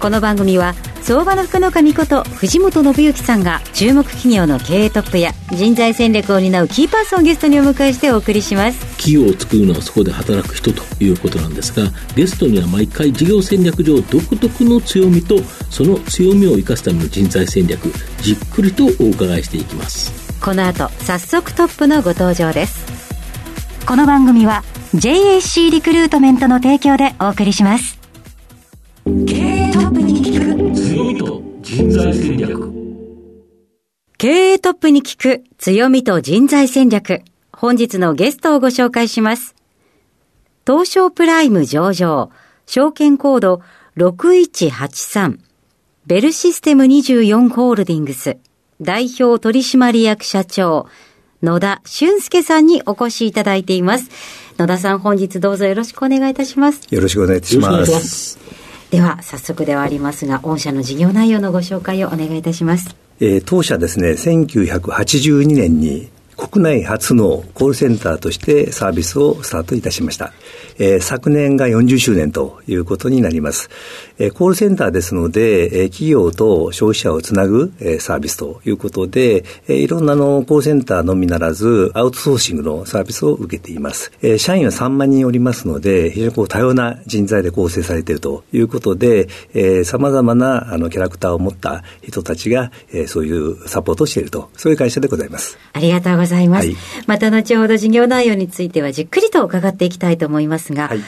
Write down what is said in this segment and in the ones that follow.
この番組は相場の福の神こと藤本信之さんが注目企業の経営トップや人材戦略を担うキーパーソンをゲストにお迎えしてお送りします。企業を作るのはそこで働く人ということなんですがゲストには毎回事業戦略上独特の強みとその強みを生かすための人材戦略じっくりとお伺いしていきます。この後早速トップのご登場です。この番組は JAC リクルートメントの提供でお送りします。経営トップに聞く強みと人材戦略経営トップに聞く強みと人材戦略本日のゲストをご紹介します東証プライム上場証券コード6183ベルシステム24ホールディングス代表取締役社長、野田俊介さんにお越しいただいています。野田さん、本日どうぞよろしくお願いいたします。よろしくお願いいたしま。すでは、早速ではありますが、御社の事業内容のご紹介をお願いいたします。えー当社ですね、1982年に国内初のコールセンターとしてサービスをスタートいたしました。えー昨年が40周年ということになります。えーコールセンターですので、えー企業と消費者をつなぐ、えーサービスということで、えーいろんなあのコールセンターのみならず、アウトソーシングのサービスを受けています。えー社員は3万人おりますので、非常にこう多様な人材で構成されているということで、えー、様々なあのキャラクターを持った人たちが、えーそういうサポートをしていると、そういう会社でございます。ありがとうございます。はいまた後ほど事業内容についてはじっくりと伺っていきたいと思いますが、はい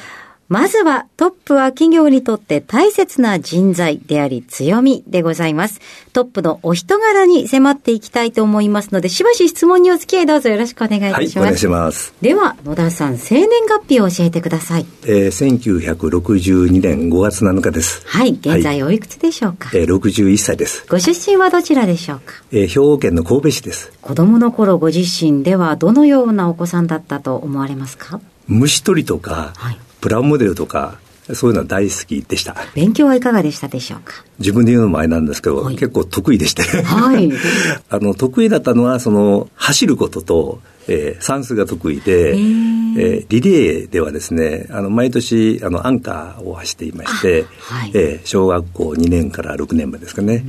まずはトップは企業にとって大切な人材であり強みでございます。トップのお人柄に迫っていきたいと思いますので、しばし質問にお付き合いどうぞよろしくお願いいたはい、します。お願いします。では、野田さん、生年月日を教えてください。えー、1962年5月7日です。はい、現在おいくつでしょうか、えー、61歳です。ご出身はどちらでしょうか？えー、兵庫県の神戸市です。子供の頃ご自身ではどのようなお子さんだったと思われますか？虫取りとか、はいプラモデルとか、そういうのは大好きでした。勉強はいかがでしたでしょうか？自分で言うのもあれなんですけど、はい結構得意でして。はい。あの、得意だったのは、その、走ることと、えー算数が得意で、えーーリレーではですね、あの、毎年、あの、アンカーを走っていまして、あはいえー小学校2年から6年までですかね。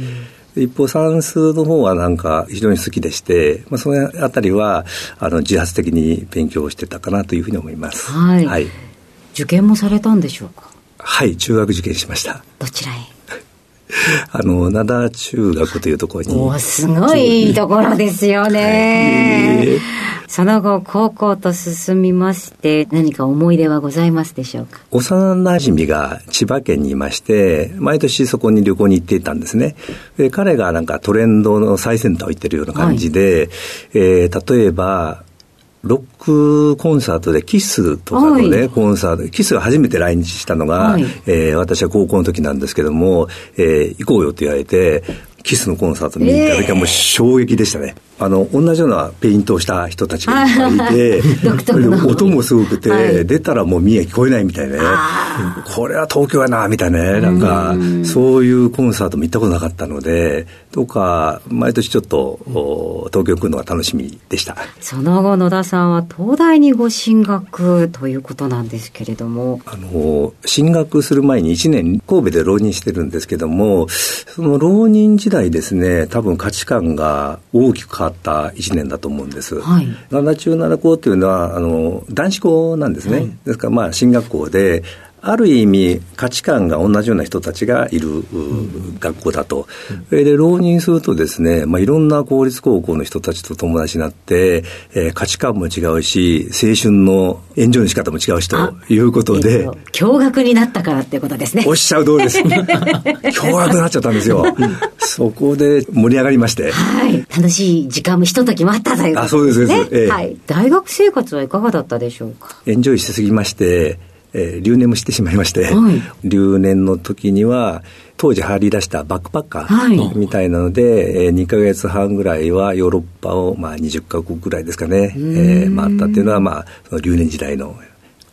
一方、算数の方はなんか非常に好きでして、まあ、そのあたりは、あの、自発的に勉強してたかなというふうに思います。はいはい。受験もされたんでしょうか？はい、中学受験しました。どちらへ？あの、灘中学というところに。おーすごいいいところですよね。その後、高校と進みまして、何か思い出はございますでしょうか？幼馴染が千葉県にいまして、毎年そこに旅行に行っていたんですね。で彼がなんかトレンドの最先端を行ってるような感じで、えー例えば、ロックコンサートでキスとかのね、はい。コンサート、キスが初めて来日したのが、はい。えー私は高校の時なんですけども、えー行こうよって言われて、キスのコンサート見に行った時はもう衝撃でしたね。あの、同じようなペイントをした人たちがいっぱいいて、音もすごくて、はい出たらもう見え聞こえないみたいなねあ。これは東京やな、みたいなね。なんか、そういうコンサートも行ったことなかったので、とか、毎年ちょっと、お東京来るのが楽しみでした。その後、野田さんは東大にご進学ということなんですけれども、あの、進学する前に1年神戸で浪人してるんですけども、その浪人時代ですね、多分価値観が大きく変わった1年だと思うんです。はい灘中灘校っていうのは、あの、男子校なんですね。ですからまあ進学校で、ある意味価値観が同じような人たちがいる、う学校だと。それで浪人するとですね、まあ、いろんな公立高校の人たちと友達になって、えー価値観も違うし、青春のエンジョイの仕方も違うしということで、えっと驚愕になったからっていうことですねおっ。しゃる通りです。凶悪になっちゃったんですよ。そこで盛り上がりまして。はい。楽しい時間もひとときもあったということあそうですね。そうですええはい。大学生活はいかがだったでしょうか？エンジョイしすぎまして、えー留年もしてしまいまして、はい。留年の時には、当時入り出したバックパッカはい。ーみたいなので、えー2ヶ月半ぐらいはヨーロッパを、まあ、20カ国ぐらいですかね、えー回ったっていうのは、まあ、その留年時代の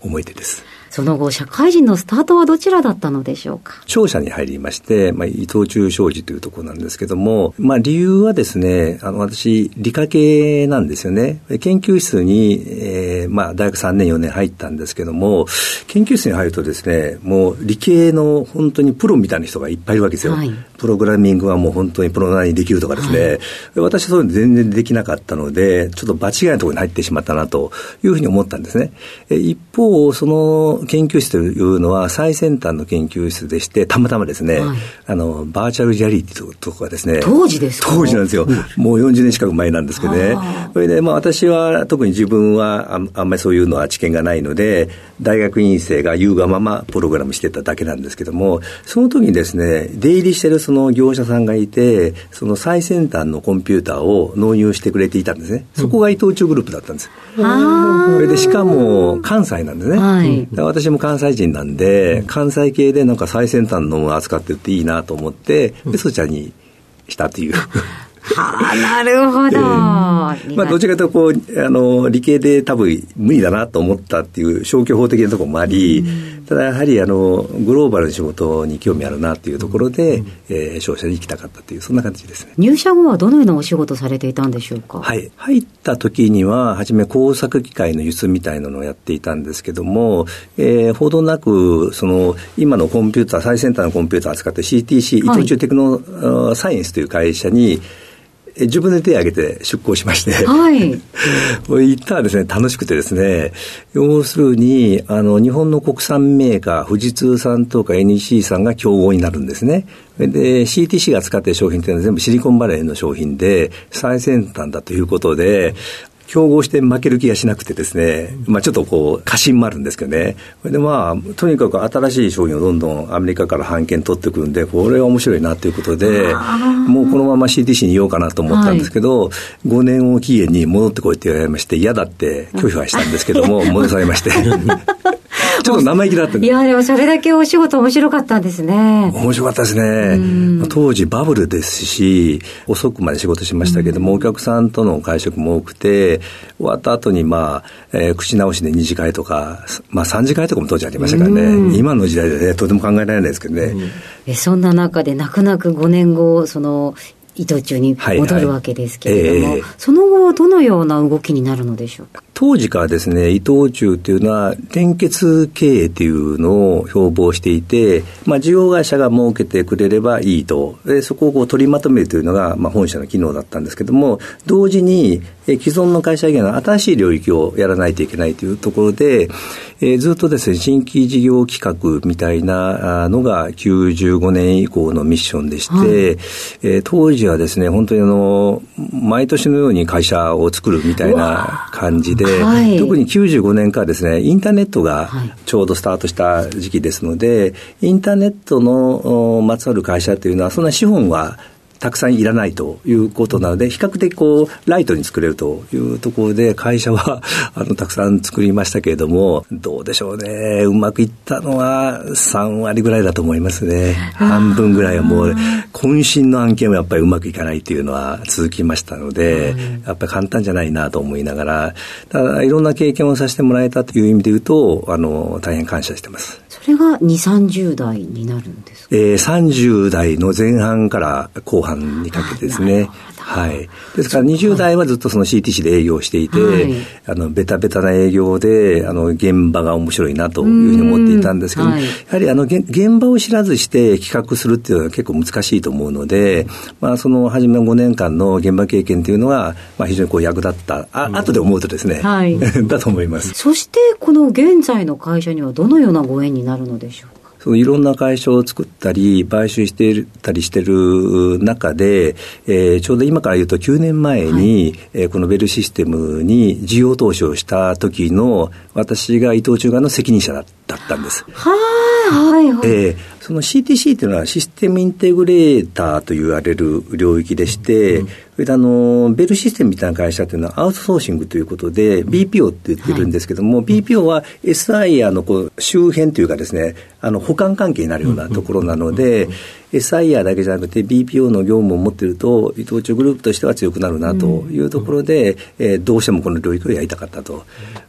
思い出です。その後、社会人のスタートはどちらだったのでしょうか？商社に入りまして、まあ、伊藤忠商事というところなんですけども、まあ、理由はですね、あの、私、理科系なんですよね。研究室に、えー、まあ、大学3年、4年入ったんですけども、研究室に入るとですね、もう理系の本当にプロみたいな人がいっぱいいるわけですよ。はい、プログラミングはもう本当にプロなりにできるとかですね、はい、私そういうの全然できなかったので、ちょっと場違いのところに入ってしまったなというふうに思ったんですね。一方、その研究室というのは最先端の研究室でして、たまたまですね、はい、あの、バーチャルリアリティとかですね。当時ですか？当時なんですよ。もう40年近く前なんですけどね。それで、まあ私は特に自分はああんまりそういうのは知見がないので、大学院生が言うがままプログラムしてただけなんですけども、その時にですね、出入りしてるその業者さんがいて、その最先端のコンピューターを納入してくれていたんですね。そこが伊藤忠グループだったんです。それでしかも関西なんですね。はい、私も関西人なんで、関西系でなんか最先端のものを扱ってていいなと思って、で、そちらにしたという。はあ、なるほど。えー、まあ、どちらかというと、こう、あの、理系で多分無理だなと思ったっていう消去法的なところもあり、ただやはり、あの、グローバルな仕事に興味あるなっていうところで、うん、えー、商社に行きたかったという、そんな感じですね。入社後はどのようなお仕事されていたんでしょうか？はい。入った時には、初め工作機械の輸出みたいなのをやっていたんですけども、えー、ほどなく、その、今のコンピューター、最先端のコンピューターを扱って CTC、伊藤忠テクノサイエンスという会社に、自分で手を挙げて出向しまして、はい。行ったらですね、楽しくてですね、要するに、あの、日本の国産メーカー、富士通さんとか NEC さんが競合になるんですね。で、CTC が使っている商品というのは全部シリコンバレーの商品で、最先端だということで、競合して負ける気がしなくてですね、まあちょっとこう、過信もあるんですけどね。でまあ、とにかく新しい商品をどんどんアメリカから版権取ってくるんで、これは面白いなということで、もうこのまま CTC にいようかなと思ったんですけど、はい、5年を期限に戻ってこいって言われまして、嫌だって拒否はしたんですけども、戻されまして。ちょっと生意気だったいや、でもそれだけお仕事面白かったんですね。面白かったですね。当時バブルですし、遅くまで仕事しましたけども、お客さんとの会食も多くて、終わった後にまあ、えー、口直しで2次会とか、まあ3次会とかも当時ありましたからね、今の時代でね、とても考えられないですけどね。えそんな中で、泣く泣く5年後、その、伊藤忠に戻るわけですけれども、はいはいえー、その後、どのような動きになるのでしょうか？当時からですね、伊藤忠っていうのは、連結経営っていうのを標榜していて、まあ、事業会社が設けてくれればいいと、でそこをこう取りまとめるというのが、まあ、本社の機能だったんですけども、同時に、え既存の会社以外の新しい領域をやらないといけないというところで、えー、ずっとですね、新規事業企画みたいなのが95年以降のミッションでして、はい、えー、当時はですね、本当にあの、毎年のように会社を作るみたいな感じで、はい、特に95年からですね、インターネットがちょうどスタートした時期ですので、インターネットのまつわる会社というのは、そんな資本はたくさんいらないということなので、比較的こう、ライトに作れるというところで、会社は、あの、たくさん作りましたけれども、どうでしょうね。うまくいったのは3割ぐらいだと思いますね。半分ぐらいはもう、渾身の案件はやっぱりうまくいかないっていうのは続きましたので、やっぱり簡単じゃないなと思いながら、ただ、いろんな経験をさせてもらえたという意味で言うと、あの、大変感謝してます。それが2、30代になるんですか？えー、30代の前半から後半にかけてですね。はい。ですから20代はずっとその CTC で営業していて、はい、あの、ベタベタな営業で、あの、現場が面白いなというふうに思っていたんですけど、はい、やはりあの、現場を知らずして企画するっていうのは結構難しいと思うので、まあ、その初めの5年間の現場経験というのは、まあ、非常にこう役立った、あ、後で思うとですね、はい、だと思います。そして、この現在の会社にはどのようなご縁になるのでしょうそのいろんな会社を作ったり、買収してたりしてる中で、えー、ちょうど今から言うと9年前に、はい、えー、このベルシステムに事業投資をした時の、私が伊藤忠がの責任者だったんです。はい、はい、はい。えーその CTC というのはシステムインテグレーターと言われる領域でして、うんそれであの、ベルシステムみたいな会社というのはアウトソーシングということで、BPO って言ってるんですけども、はい、BPO は SIR のこう周辺というかですね、あの、保管関係になるようなところなので、SIR だけじゃなくて BPO の業務を持っていると、伊藤忠グループとしては強くなるなというところで、うん、えー、どうしてもこの領域をやりたかったと。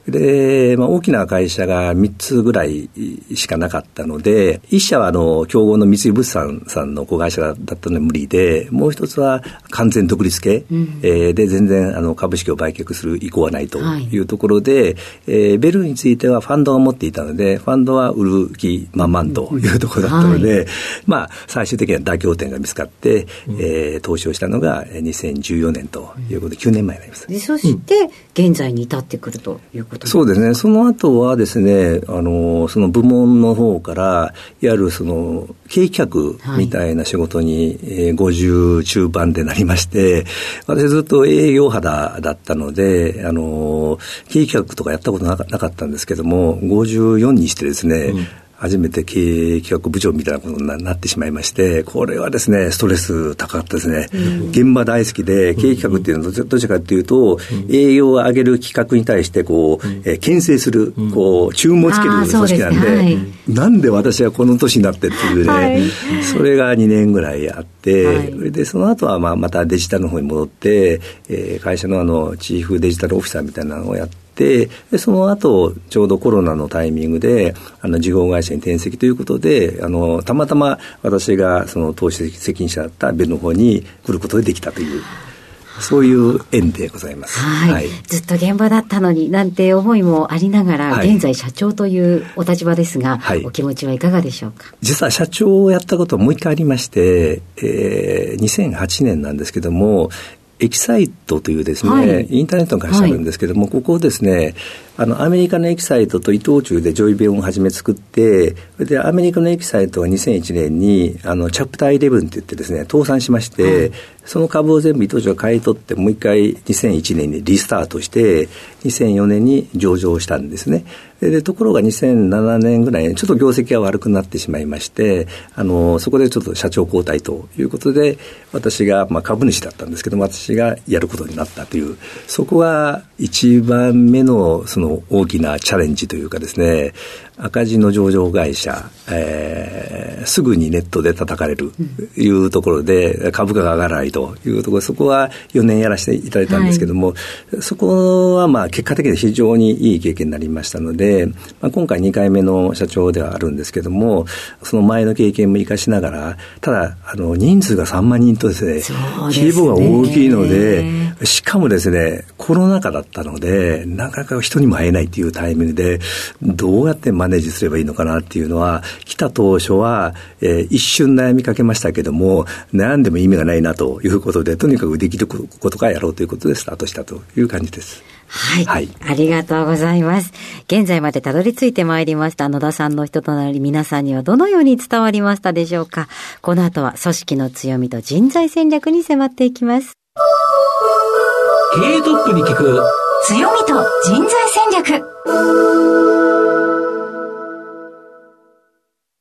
で、まあ、大きな会社が3つぐらいしかなかったので、1社はあの、競合の三井物産さんの子会社だったので無理で、もう一つは完全独立系、うん、えー、で全然あの株式を売却する意向はないとい。うところで、はい、えー、ベルについてはファンドが持っていたので、ファンドは売る気満々というところだったので、はい、まあ、最終的には妥協点が見つかって、うん、えー、投資をしたのが2014年ということで、9年前になります。でそして、現在に至ってくるということそうですね。その後はですね、あの、その部門の方から、いわゆるその、経営企画みたいな仕事に、はい、50中盤でなりまして、私ずっと営業肌だったので、あの、経営企画とかやったことなかったんですけども、54にしてですね、うん。初めて経営企画部長みたいなことになってしまいまして、これはですね、ストレス高かったですね。うん、現場大好きで、経営企画っていうのはどちらかというと、うん、営業を上げる企画に対して、こう、うん、えー、牽制する、こう、注文をつける組織なんで、でねはい、なんで私はこの年になってっていうね、はい、それが2年ぐらいあって、はい、で、その後はまあまたデジタルの方に戻って、えー、会社のあの、チーフデジタルオフィサーみたいなのをやって、でその後ちょうどコロナのタイミングであの事業会社に転籍ということであのたまたま私がその投資責任者だったベルの方に来ることでできたという。そういう縁でございます。はいはい、ずっと現場だったのになんて思いもありながら、はい、現在社長というお立場ですが、はい、お気持ちはいかがでしょうか？実は社長をやったことはもう一回ありまして、えー、2008年なんですけども、エキサイトというですね、はい、インターネットの会社あるんですけども、はい、ここですね、あの、アメリカのエキサイトと伊藤忠でジョイベンをはじめ作って、で、アメリカのエキサイトは2001年に、あの、チャプター11って言ってですね、倒産しまして、はい、その株を全部伊藤忠が買い取って、もう一回2001年にリスタートして、2004年に上場したんですね。でところが2007年ぐらいにちょっと業績が悪くなってしまいましてあのそこでちょっと社長交代ということで私が、まあ、株主だったんですけども私がやることになったというそこが一番目のその大きなチャレンジというかですね赤字の上場会社、えー、すぐにネットで叩かれるいうところで、株価が上がらないというところ、そこは4年やらせていただいたんですけども、はい、そこはまあ結果的に非常にいい経験になりましたので、まあ、今回2回目の社長ではあるんですけども、その前の経験も生かしながら、ただ、あの、人数が3万人とですね、すね。規模が大きいので、しかもですね、コロナ禍だったので、なかなか人にも会えないっていうタイミングで、どうやってマネージすればいいのかなっていうのは、来た当初は、えー、一瞬悩みかけましたけども、悩んでも意味がないなということで、とにかくできることからやろうということでスタートしたという感じです。はい。はい。ありがとうございます。現在までたどり着いてまいりました野田さんの人となり皆さんにはどのように伝わりましたでしょうかこの後は組織の強みと人材戦略に迫っていきます。経営トップに聞く強みと人材戦略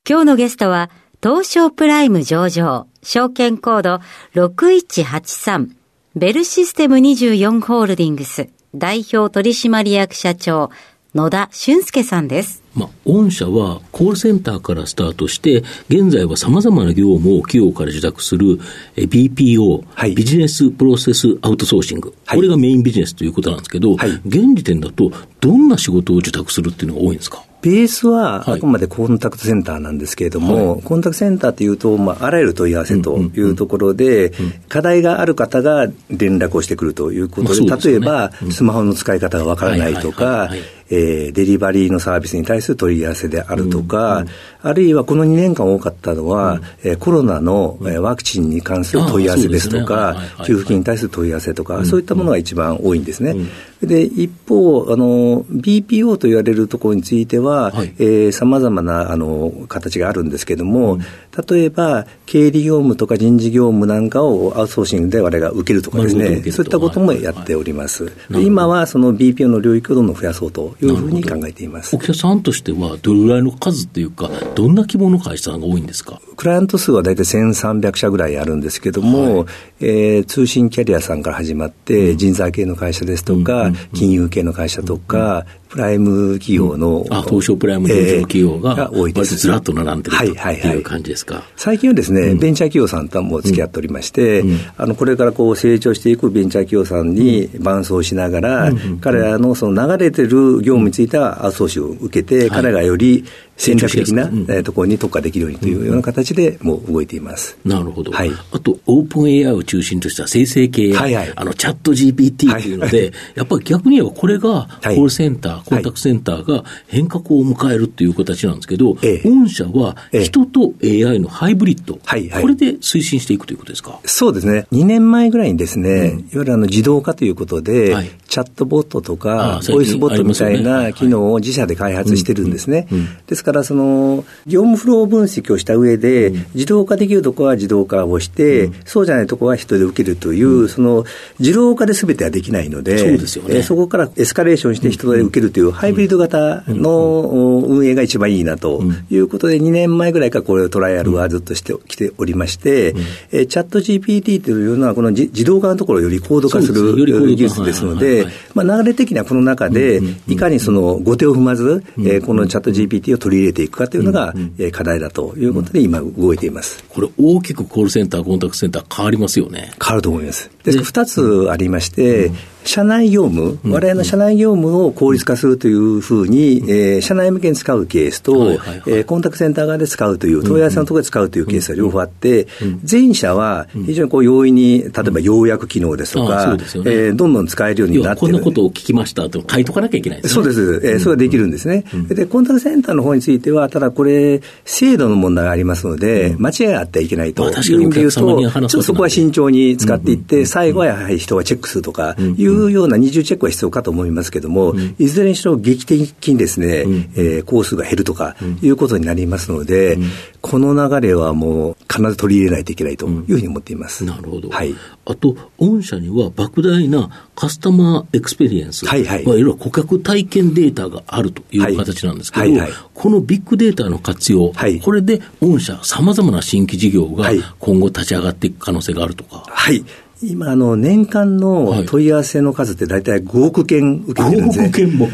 今日のゲストは東証プライム上場証券コード6183ベルシステム24ホールディングス代表取締役社長野田俊介さんです。まあ、御社はコールセンターからスタートして、現在はさまざまな業務を企業から受託する BPO、はい、ビジネスプロセスアウトソーシング、はい、これがメインビジネスということなんですけど、はい、現時点だと、どんな仕事を受託するっていうのが多いんですか？ベースはあくまでコンタクトセンターなんですけれども、はい、コンタクトセンターというと、まあ、あらゆる問い合わせというところで、課題がある方が連絡をしてくるということで、まあでね、例えば、スマホの使い方がわからないとか、えー、デリバリーのサービスに対する問い合わせであるとか、うんうん、あるいはこの2年間多かったのは、うん、えー、コロナの、えー、ワクチンに関する問い合わせですとか、給付金に対する問い合わせとか、そういったものが一番多いんですね。で、一方、あの、BPO と言われるところについては、はい、えー、様々な、あの、形があるんですけれども、うん、例えば、経理業務とか人事業務なんかをアウトソーシングで我々が受けるとかですね、そういったこともやっております。はい、今はその BPO の領域をどんどん増やそうというふうに考えています。お客さんとしては、どれぐらいの数っていうか、どんな規模の会社さんが多いんですか？クライアント数は大体1300社ぐらいあるんですけども、はい、えー、通信キャリアさんから始まって、人材系の会社ですとか、金融系の会社とか、プライム企業の、あ東証プライム上場企業が、多いです。ずらっと並んでるという感じですか？最近はですね、ベンチャー企業さんとも付き合っておりまして、あのこれからこう成長していくベンチャー企業さんに伴走しながら、彼らのその流れてる業務についてはアウトソーシを受けて、彼らがより戦略的な、うん、ところに特化できるようにというような形でもう動いています。なるほど。はい、あと、OpenAI を中心とした生成系、はいはい、あの、 ChatGPT とい。うので、はい、やっぱり逆に言えばこれが、コールセンター、コンタクトセンターが変革を迎えるという形なんですけど、御社は人と AI のハイブリッド、はいはい、これで推進していくということですか？そうですね。2年前ぐらいにですね、うん、いわゆるあの自動化ということで、はい、チャットボットとか、ボイスボットみたいな機能を自社で開発してるんですね。ですから、その、業務フロー分析をした上で、自動化できるところは自動化をして、そうじゃないところは人で受けるという、その、自動化で全てはできないので、そうですよね、そこからエスカレーションして人で受けるというハイブリッド型の運営が一番いいなということで、2年前ぐらいからこれトライアルはずっとしてきておりまして、チャット GPT というのは、この自動化のところをより高度化する技術ですので、まあ、流れ的にはこの中で、いかにその後手を踏まず、このチャット GPT を取り入れていくかというのがが、え課題だということで、今、動いています。これ、大きくコールセンター、コンタクトセンター、変わりますよね。変わると思います。ですから、2つありまして、社内業務、我々の社内業務を効率化するというふうに、えー、社内向けに使うケースと、はいはいはい、えー、コンタクトセンター側で使うという、問い合わせのところで使うというケースが両方あって、前者は非常にこう容易に、例えば要約機能ですとか、うね、えー、どんどん使えるようになってこんなことを聞きましたと書いとかなきゃいけないですね。そうです。えー、それができるんですね。で、コンタクトセンターの方については、ただこれ、制度の問題がありますので、間違いがあってはいけないと。いう意味で言うと、ちょっとそこは慎重に使っていって、最後はやはり人がチェックするとかいうような二重チェックは必要かと思いますけれども、うん、いずれにしろ劇的にですね、うん、えー、コースが減るとかいうことになりますので、うん、この流れはもう必ず取り入れないといけないというふうに思っています。なるほど。はい。あと、御社には莫大なカスタマーエクスペリエンス、はいはい、いわゆる顧客体験データがあるという形なんですけど、はいはい。はい、このビッグデータの活用、はい、これで御社、さまざまな新規事業が今後立ち上がっていく可能性があるとか。はい今、あの、年間の問い合わせの数って大体5億件受けてるんですね。5億件も。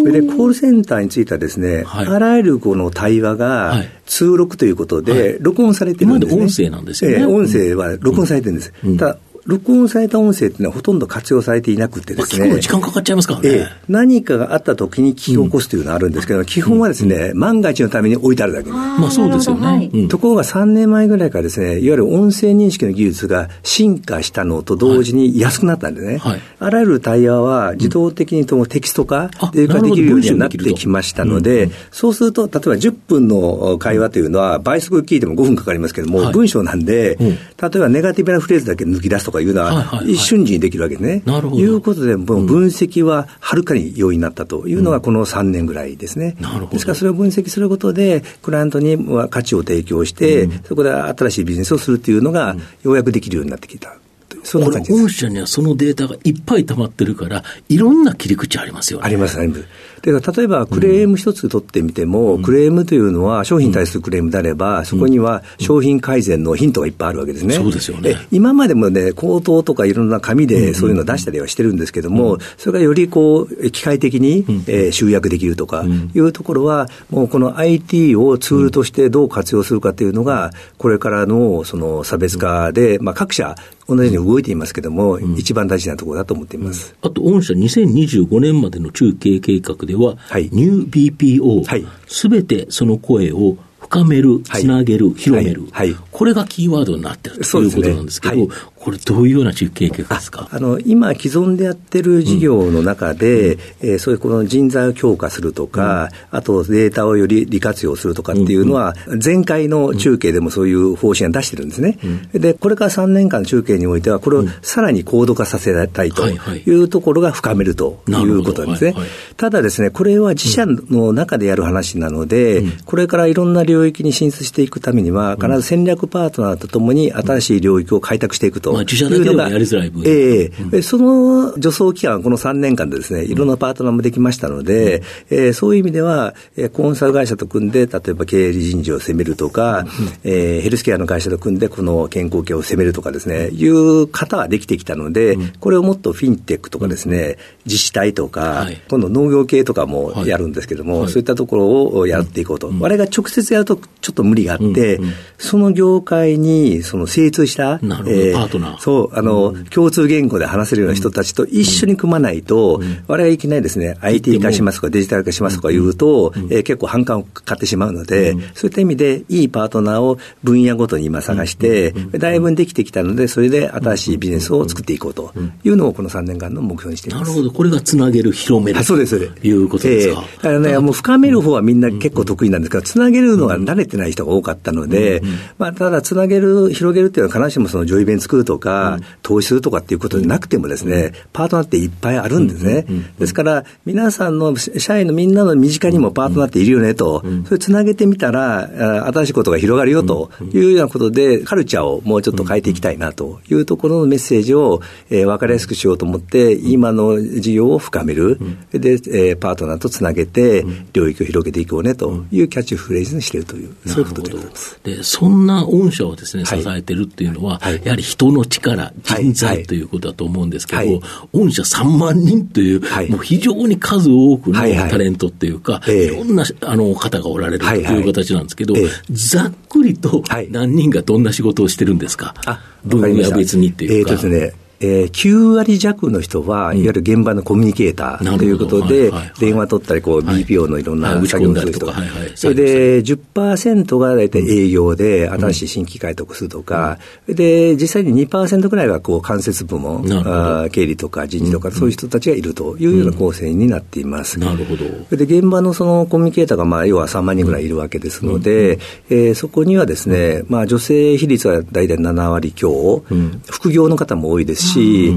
それで、コールセンターについてはですね、はい、あらゆるこの対話が、通録ということで、録音されてるんですね。音声なんですよね。えー、音声は録音されてるんです。うん、ただ録音された音声っていうのはほとんど活用されていなくてですね。時間かかっちゃいますからね。ええ、何かがあった時に聞き起こすというのがあるんですけど、うん、基本はですね、うん、万が一のために置いてあるだけ。まあそうですよね。ところが3年前ぐらいからですね、いわゆる音声認識の技術が進化したのと同時に安くなったんですね。はい、あらゆる対話は自動的にともテキスト化できるようになってきましたので、そうすると、例えば10分の会話というのは倍速聞いても5分かかりますけども、はい、文章なんで、例えばネガティブなフレーズだけ抜き出すとかいうのは、瞬時にできるわけですね。なるほど。いうことで、分析ははるかに容易になったというのがこの3年ぐらいですね。なるほど。ですからそれを分析することで、クライアントに価値を提供して、そこで新しいビジネスをするというのが、ようやくできるようになってきた。そんな感じです。御社にはそのデータがいっぱい溜まってるから、いろんな切り口ありますよね。あります、あります。で例えばクレーム一つ取ってみても、うん、クレームというのは商品に対するクレームであれば、うん、そこには商品改善のヒントがいっぱいあるわけですね。そうですよね。今までもね、口頭とかいろんな紙でそういうのを出したりはしてるんですけども、うん、それがよりこう、機械的に、えー、集約できるとかいうところは、もうこの IT をツールとしてどう活用するかというのが、これからのその差別化で、まあ各社同じように動いていますけれども、うん、一番大事なところだと思っています。あと、御社2025年までの中継計画では、はい、ニュー BPO、す、べ、てその声を深める、つなげる、広める、はい。はい、これがキーワードになってるということなんですけど、これ、どういうような中継計画ですか？あの今、既存でやってる事業の中で、うん、えー、そういうこの人材を強化するとか、うん、あとデータをより利活用するとかっていうのは、前回の中継でもそういう方針を出してるんですね。うん、で、これから3年間の中継においては、これをさらに高度化させたいというところが深めるということなんですね。はい。はい、ただですね、これは自社の中でやる話なので、これからいろんな領域に進出していくためには、必ず戦略パートナーとともに新しい領域を開拓していくと。まあ、自社だけではやりづらい分野。ええ。ー、その助走期間、この3年間でですね、いろんなパートナーもできましたので、うん、えー、そういう意味では、コンサル会社と組んで、例えば経営人事を攻めるとか、うん、えー、ヘルスケアの会社と組んで、この健康系を攻めるとかですね、いう方はできてきたので、うん、これをもっとフィンテックとかですね、自治体とか、はい、今度農業系とかもやるんですけども、はい、そういったところをやっていこうと。我々が直接やるとちょっと無理があって、その業界にその精通した、えー、パートナー。そう、あの、共通言語で話せるような人たちと一緒に組まないと、我々いきなりですね、IT 化しますとかデジタル化しますとか言うと、えー、結構反感を買ってしまうので、そういった意味でいいパートナーを分野ごとに今探して、だいぶできてきたので、それで新しいビジネスを作っていこうというのをこの3年間の目標にしています。なるほど。これがつなげる、広める。そうです。いうことですか。えー、だからね、もう深める方はみんな結構得意なんですけど、つなげるのが慣れてない人が多かったので、まあ、ただつなげる、広げるっていうのは必ずしもそのジョイベン作るとか、投資するとかっていうことでなくてもですね、パートナーっていっぱいあるんですね。ですから、皆さんの社員のみんなの身近にもパートナーっているよねと、それつなげてみたら、新しいことが広がるよというようなことで、カルチャーをもうちょっと変えていきたいなというところのメッセージを、えー、分かりやすくしようと思って、今の事業を深める、で、えー、パートナーとつなげて、領域を広げていこうねというキャッチフレーズにしているという、そういうことでございます。で、そんな御社をですね、支えてるっていうのは、はい、やはり人の力、人材ということだと思うんですけど、はい、御社3万人という、はい、もう非常に数多くのタレントっていうか、はいはい、いろんなあの方がおられるという形なんですけど、ざっくりと何人がどんな仕事をしてるんですか、分野別にっていうか。えーとですねえー、9割弱の人は、いわゆる現場のコミュニケーターということで、電話取ったりこう、BPO のいろんな作業をする人、それで10%が大体営業で、新しい新規開拓するとか、で実際に2%ぐらいがこう間接部門、あ経理とか人事とか、そういう人たちがいるというような構成になっています。なるほど。で現場のそのコミュニケーターが、まあ、要は3万人ぐらいいるわけですので、えー、そこにはですね、まあ、女性比率は大体7割強、副業の方も多いですし、し、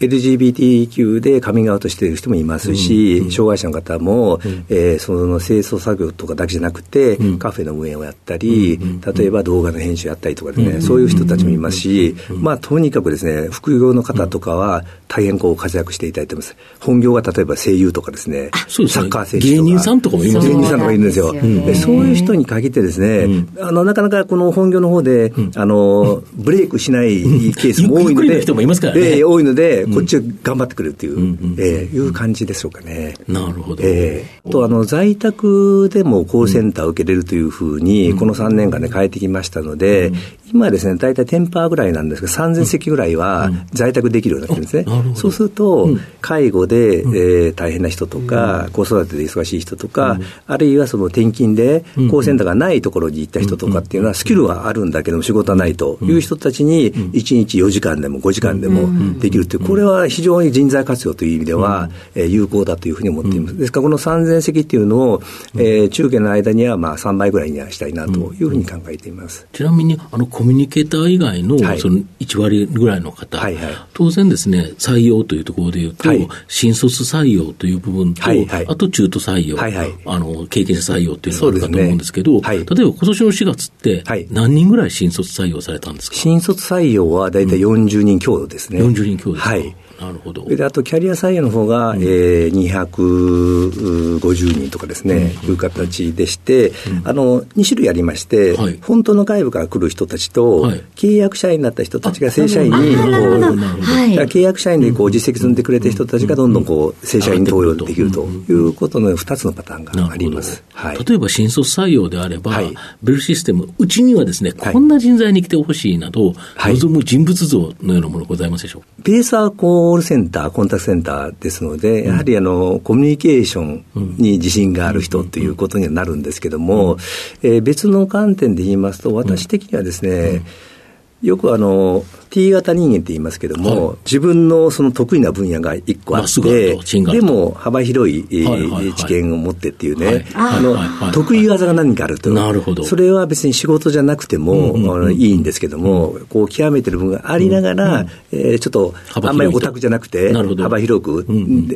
LGBTQ でカミングアウトしている人もいますし、障害者の方も、うん、えー、その清掃作業とかだけじゃなくて、うん、カフェの運営をやったり、うん、例えば動画の編集やったりとかですね、そういう人たちもいますし、まあ、とにかくですね、副業の方とかは大変こう活躍していただいてます。本業が例えば声優とかですね、サッカー選手とか。芸人さんとかもいます芸人さんとかいるんですよ。でそういう人に限ってですね、あの、なかなかこの本業の方で、あの、ブレイクしないケースも多いので、人もいますからね。えー、多いので、こっち頑張ってくれるっていう、うん、えー、いう感じでしょうかね。なるほど。えー、と、あの、在宅でもコールセンターを受けれるというふうに、この3年間で変えてきましたので、今ですね、大体テンパーぐらいなんですが、3000席ぐらいは在宅できるようになってるんですね。そうすると、介護で、えー、大変な人とか、子育てで忙しい人とか、あるいはその転勤で、コールセンターがないところに行った人とかっていうのは、スキルはあるんだけども、仕事はないと。いう人たちに、1日4時間でも5時間でもできるっていう、これは非常に人材活用という意味では、えー、有効だというふうに思っています。ですから、この3000席っていうのを、えー、中堅の間にはまあ3倍ぐらいにはしたいなというふうに考えています。ちなみに、あの、コミュニケーター以外のその1割ぐらいの方、はいはい、当然ですね、採用というところでいうと、はい、新卒採用という部分と、はいはい、あと中途採用、はいはい、あの経験者採用というのがあるかと思うんですけど、ね。はい、例えば今年の4月って、何人ぐらい新卒採用されたんですか？新卒採用は大体40人強ですね。うん、40人強ですか？はいなるほど。であとキャリア採用の方が、うん、えー、250人とかですね、うん、いう形でして、うん、あの2種類ありまして、はい、本当の外部から来る人たちと、はい、契約社員になった人たちが正社員にこう、契約社員でこう実績積んでくれた人たちがどんどんこう正社員登用できるということの2つのパターンがあります、はい、例えば新卒採用であれば、はい、ベルシステムうちにはですねこんな人材に来てほしいなど、望む人物像のようなものございますでしょうか？ベースはこうコールセンター、コンタクトセンターですので、やはりあのコミュニケーションに自信がある人ということにはなるんですけども、えー、別の観点で言いますと、私的にはですね、よくあの T 型人間って言いますけども、はい、自分のその得意な分野が一個あって、でも幅広い、知見を持ってっていうね、あの、得意技が何かあると。なるほど。それは別に仕事じゃなくても、いいんですけども、こう極めてる部分がありながら、えちょっとあんまりオタクじゃなくて、幅広く、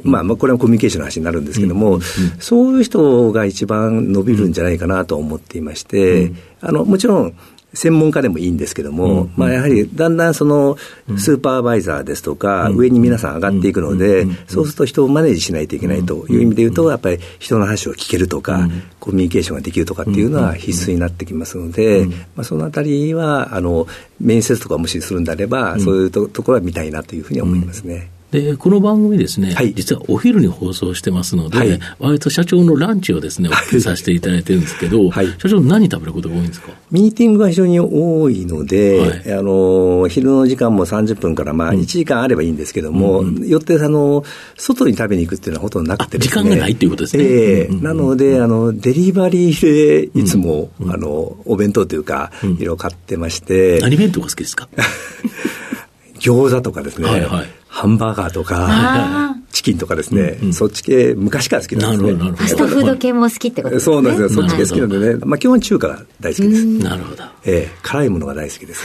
まあ、まあこれはコミュニケーションの話になるんですけども、そういう人が一番伸びるんじゃないかなと思っていまして、あのもちろん専門家でもいいんですけども、まあ、やはりだんだんそのスーパーバイザーですとか、上に皆さん上がっていくので、そうすると人をマネージしないといけないという意味で言うと、やっぱり人の話を聞けるとか、コミュニケーションができるとかっていうのは必須になってきますので、まあ、そのあたりはあの面接とかもしするんであれば、そういうところは見たいなというふうに思いますね。で、この番組ですね、はい、実はお昼に放送してますので、はい、割と社長のランチをですね、お聞きさせていただいてるんですけど、はい、社長何食べることが多いんですか？ミーティングが非常に多いので、はい、あの、昼の時間も30分からまあ1時間あればいいんですけども、うん、よってあの、外に食べに行くっていうのはほとんどなくて、ね、時間がないっていうことですね。ええ。ー、なので、あの、デリバリーでいつも、うん、あの、お弁当というか、いろいろ買ってまして。何弁当が好きですか？餃子とかですね、はいはい、ハンバーガーとか、チキンとかですね、そっち系、昔から好きなんですね。ファストフード系も好きってことですね。そうなんですよ、そっち系好きなんでね、まあ基本中華が大好きです。なるほど。ええー、辛いものが大好きです。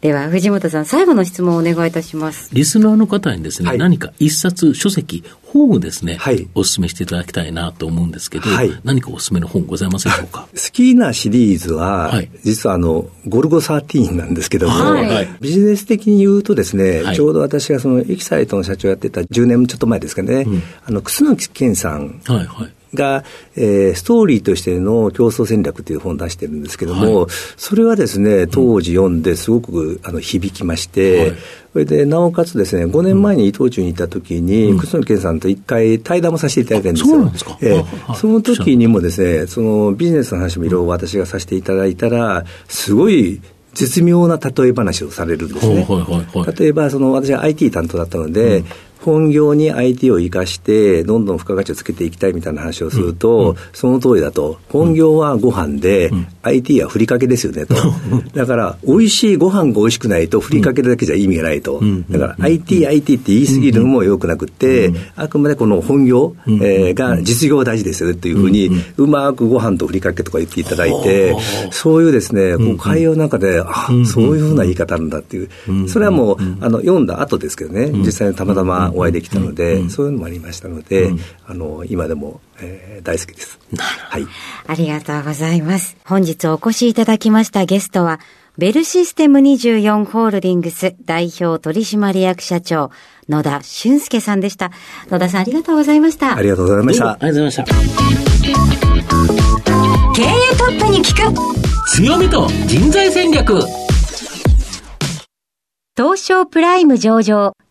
では、藤本さん、最後の質問をお願いいたします。リスナーの方にですね、はい、何か一冊、書籍、本をですね、はい、お勧めしていただきたいなと思うんですけど、はい、何かお勧めの本ございませんでしょうか？好きなシリーズは、はい、実はあの、ゴルゴ13なんですけども、はい、ビジネス的に言うとですね、ちょうど私がそのエキサイトの社長やってた10年ちょっと前ですかね、うん、あの、楠木健さん、はいはい。が、えー、ストーリーとしての競争戦略という本を出してるんですけども、はい、それはですね、当時読んですごくあの響きまして、はい、それで、なおかつですね、5年前に伊藤忠に行った時に、うん、楠木健さんと一回対談もさせていただいたんですよ。そうですか？えー、その時にもですね、そのビジネスの話もいろいろ私がさせていただいたら、すごい絶妙な例え話をされるんですね。例えば、その私は IT 担当だったので、うん本業に IT を生かして、どんどん付加価値をつけていきたいみたいな話をすると、うん、その通りだと、本業はご飯で、うん、IT はふりかけですよねと。だから、美味しいご飯が美味しくないと、ふりかけだけじゃ意味がないと。だから、IT、IT って言い過ぎるのもよくなくて、あくまでこの本業、えー、が実業大事ですよっていうふうに、うまくご飯とふりかけとか言っていただいて、そういうですね、こう会話の中で、あ、そういうふうな言い方なんだっていう、それはもう、あの、読んだ後ですけどね、実際にたまたまお会いできたので、うん、そういうのもありましたので、うん、あの今でも、えー、大好きです。はい。ありがとうございます。本日お越しいただきましたゲストは、ベルシステム24ホールディングス代表取締役社長、野田俊介さんでした。野田さんありがとうございました。ありがとうございました。ありがとうございました。経営トップに聞く強みと人材戦略東証プライム上場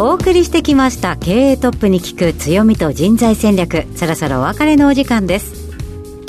お送りしてきました経営トップに聞く強みと人材戦略。そろそろお別れのお時間です。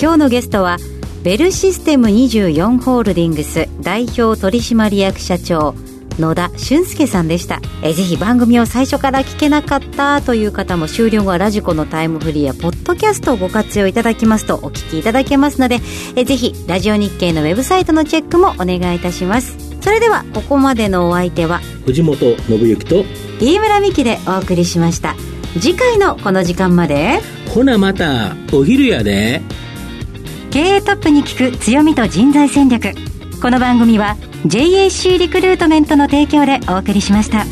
今日のゲストはベルシステム24ホールディングス代表取締役社長野田俊介さんでした。えぜひ番組を最初から聞けなかったという方も終了後はラジコのタイムフリーやポッドキャストをご活用いただきますとお聞きいただけますのでえぜひラジオ日経のウェブサイトのチェックもお願いいたします。それではここまでのお相手は藤本信之と飯村美希でお送りしました。次回のこの時間まで。ほなまたお昼やで。経営トップに聞く強みと人材戦略。この番組は JAC リクルートメントの提供でお送りしました。